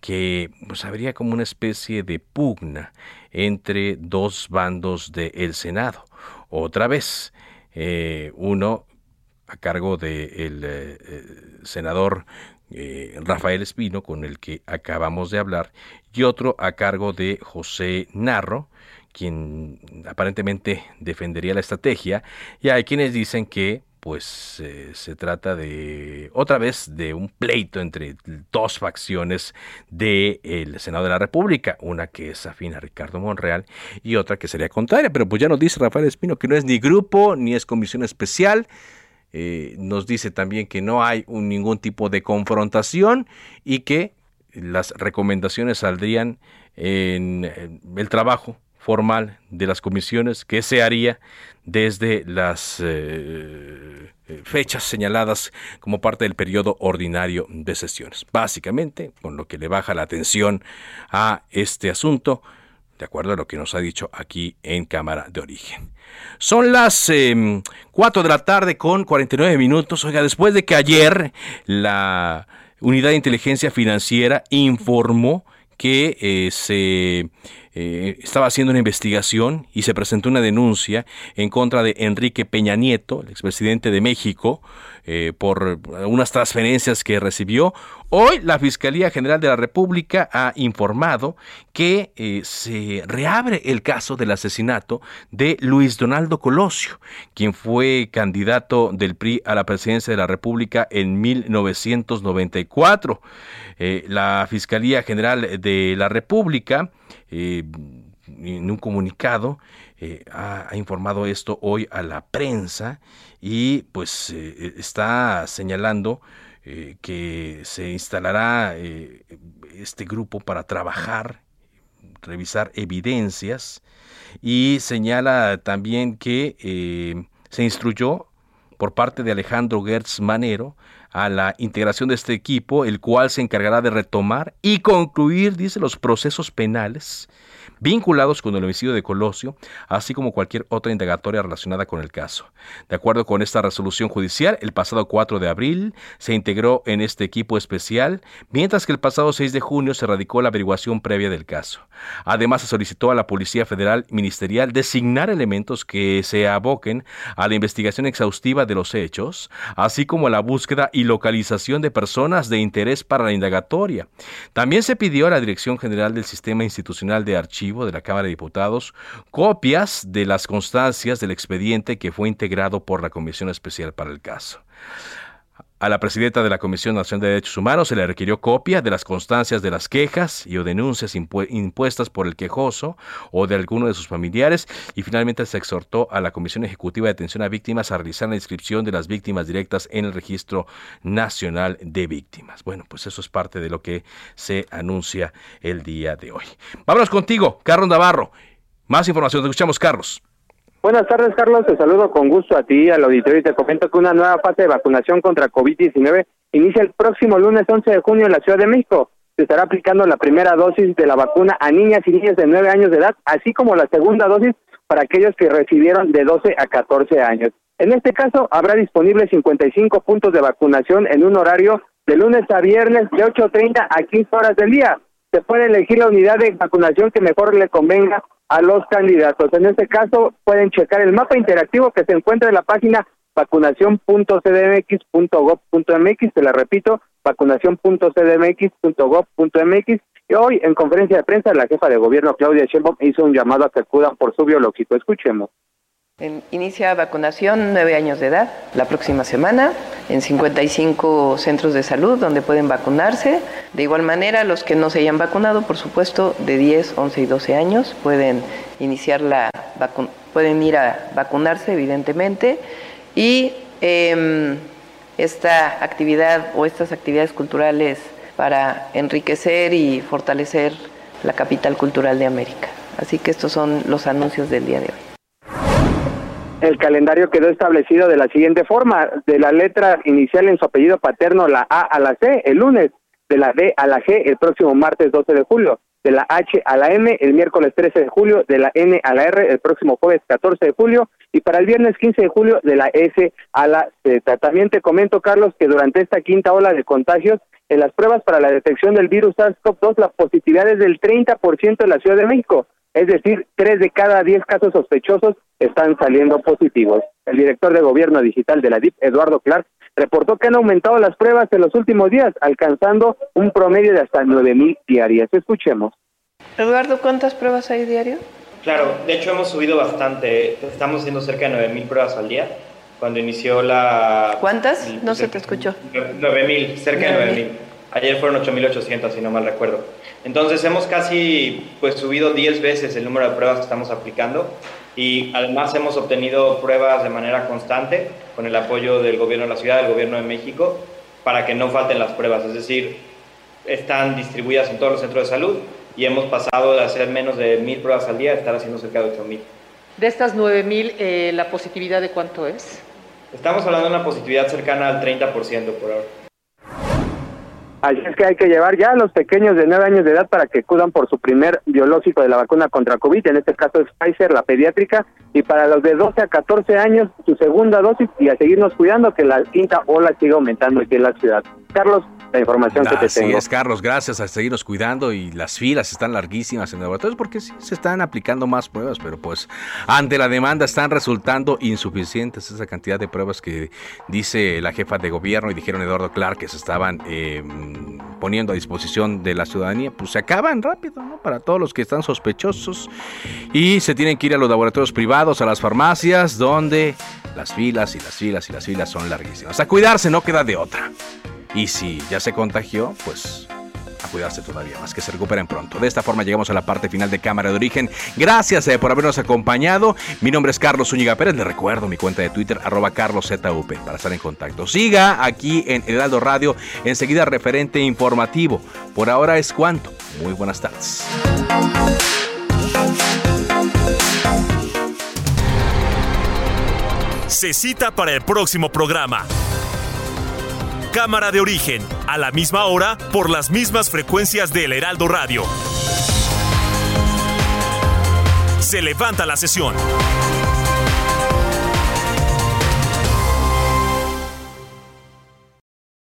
que pues, habría como una especie de pugna entre dos bandos del Senado. Otra vez, eh, uno a cargo del de eh, senador eh, Rafael Espino, con el que acabamos de hablar, y otro a cargo de José Narro, quien aparentemente defendería la estrategia, y hay quienes dicen que pues eh, se trata de otra vez de un pleito entre dos facciones del Senado de la República, una que es afín a Ricardo Monreal y otra que sería contraria, pero pues ya nos dice Rafael Espino que no es ni grupo ni es comisión especial, eh, nos dice también que no hay ningún tipo de confrontación y que las recomendaciones saldrían en el trabajo formal de las comisiones que se haría desde las eh, eh, fechas señaladas como parte del periodo ordinario de sesiones. Básicamente, con lo que le baja la atención a este asunto, de acuerdo a lo que nos ha dicho aquí en Cámara de Origen. Son las 4 em, de la tarde con 49 minutos. Oiga, después de que ayer la Unidad de Inteligencia Financiera informó que eh, se eh, estaba haciendo una investigación y se presentó una denuncia en contra de Enrique Peña Nieto, el expresidente de México, eh, por unas transferencias que recibió. Hoy la Fiscalía General de la República ha informado que eh, se reabre el caso del asesinato de Luis Donaldo Colosio, quien fue candidato del PRI a la presidencia de la República en 1994. la Fiscalía General de la República eh, en un comunicado eh, ha, informado esto hoy a la prensa y pues eh, está señalando que se instalará este grupo para trabajar, revisar evidencias y señala también que se instruyó por parte de Alejandro Gertz Manero a la integración de este equipo, el cual se encargará de retomar y concluir, dice, los procesos penales vinculados con el homicidio de Colosio, así como cualquier otra indagatoria relacionada con el caso. De acuerdo con esta resolución judicial, el pasado 4 de abril se integró en este equipo especial, mientras que el pasado 6 de junio se radicó la averiguación previa del caso. Además, se solicitó a la Policía Federal Ministerial designar elementos que se aboquen a la investigación exhaustiva de los hechos, así como a la búsqueda y localización de personas de interés para la indagatoria. También se pidió a la Dirección General del Sistema Institucional de Archivos de la Cámara de Diputados copias de las constancias del expediente que fue integrado por la Comisión Especial para el caso. A la presidenta de la Comisión Nacional de Derechos Humanos se le requirió copia de las constancias de las quejas y o denuncias impuestas por el quejoso o de alguno de sus familiares y finalmente se exhortó a la Comisión Ejecutiva de Atención a Víctimas a realizar la inscripción de las víctimas directas en el Registro Nacional de Víctimas. Bueno, pues eso es parte de lo que se anuncia el día de hoy. Vámonos contigo, Carlos Navarro. Más información, te escuchamos, Carlos. Buenas tardes, Carlos. Te saludo con gusto a ti, al auditorio, y te comento que una nueva fase de vacunación contra COVID-19 inicia el próximo lunes 11 de junio en la Ciudad de México. Se estará aplicando la primera dosis de la vacuna a niñas y niños de 9 años de edad, así como la segunda dosis para aquellos que recibieron de 12 a 14 años. En este caso, habrá disponibles 55 puntos de vacunación en un horario de lunes a viernes de 8.30 a 15 horas del día. Se puede elegir la unidad de vacunación que mejor le convenga a los candidatos. En este caso, pueden checar el mapa interactivo que se encuentra en la página vacunación.cdmx.gov.mx, te la repito, vacunación.cdmx.gov.mx. Y hoy, en conferencia de prensa, la jefa de gobierno, Claudia Sheinbaum, hizo un llamado a que acudan por su biológico. Escuchemos. Inicia vacunación nueve años de edad la próxima semana en 55 centros de salud donde pueden vacunarse. De igual manera, los que no se hayan vacunado, por supuesto, de 10, 11 y 12 años pueden iniciar la pueden ir a vacunarse, evidentemente. Y em, esta actividad o estas actividades culturales para enriquecer y fortalecer la capital cultural de América. Así que estos son los anuncios del día de hoy. El calendario quedó establecido de la siguiente forma, de la letra inicial en su apellido paterno, la A a la C, el lunes, de la D a la G, el próximo martes 12 de julio, de la H a la M el miércoles 13 de julio, de la N a la R el próximo jueves 14 de julio y para el viernes 15 de julio de la S a la Z. También te comento, Carlos, que durante esta quinta ola de contagios, en las pruebas para la detección del virus SARS-CoV-2, la positividad es del 30% en la Ciudad de México, es decir, tres de cada diez casos sospechosos están saliendo positivos. El director de Gobierno Digital de la DIP, Eduardo Clark, reportó que han aumentado las pruebas en los últimos días, alcanzando un promedio de hasta nueve mil diarias. Escuchemos. Eduardo, ¿cuántas pruebas hay diario? Claro, de hecho hemos subido bastante. Estamos haciendo cerca de 9.000 pruebas al día. Cuando inició la... ¿Cuántas? No se te escuchó. 9.000, cerca de 9.000. Ayer fueron 8.800, si no mal recuerdo. Entonces hemos casi pues, subido 10 veces el número de pruebas que estamos aplicando y además hemos obtenido pruebas de manera constante con el apoyo del gobierno de la ciudad, del gobierno de México, para que no falten las pruebas. Es decir, están distribuidas en todos los centros de salud y hemos pasado de hacer menos de mil pruebas al día a estar haciendo cerca de 8000. De estas 9000, eh, ¿la positividad de cuánto es? Estamos hablando de una positividad cercana al 30% por ahora. Así es que hay que llevar ya a los pequeños de 9 años de edad para que acudan por su primer biológico de la vacuna contra COVID, en este caso es Pfizer, la pediátrica, y para los de 12 a 14 años su segunda dosis y a seguirnos cuidando que la quinta ola siga aumentando aquí en la ciudad. Carlos, la información que te tengo. es, Carlos, gracias a seguirnos cuidando y las filas están larguísimas en laboratorios porque sí se están aplicando más pruebas, pero pues ante la demanda están resultando insuficientes esa cantidad de pruebas que dice la jefa de gobierno y dijeron Eduardo Clark que se estaban eh, poniendo a disposición de la ciudadanía, pues se acaban rápido, ¿no? Para todos los que están sospechosos y se tienen que ir a los laboratorios privados, a las farmacias, donde las filas y las filas y las filas son larguísimas. A cuidarse no queda de otra. Y si ya se contagió, pues a cuidarse todavía más, que se recuperen pronto. De esta forma llegamos a la parte final de Cámara de Origen. Gracias eh, por habernos acompañado. Mi nombre es Carlos Zúñiga Pérez. Le recuerdo mi cuenta de Twitter, arroba carloszup, para estar en contacto. Siga aquí en Heraldo Radio, enseguida referente informativo. Por ahora es cuanto. Muy buenas tardes. Se cita para el próximo programa. Cámara de origen, a la misma hora, por las mismas frecuencias del Heraldo Radio. Se levanta la sesión.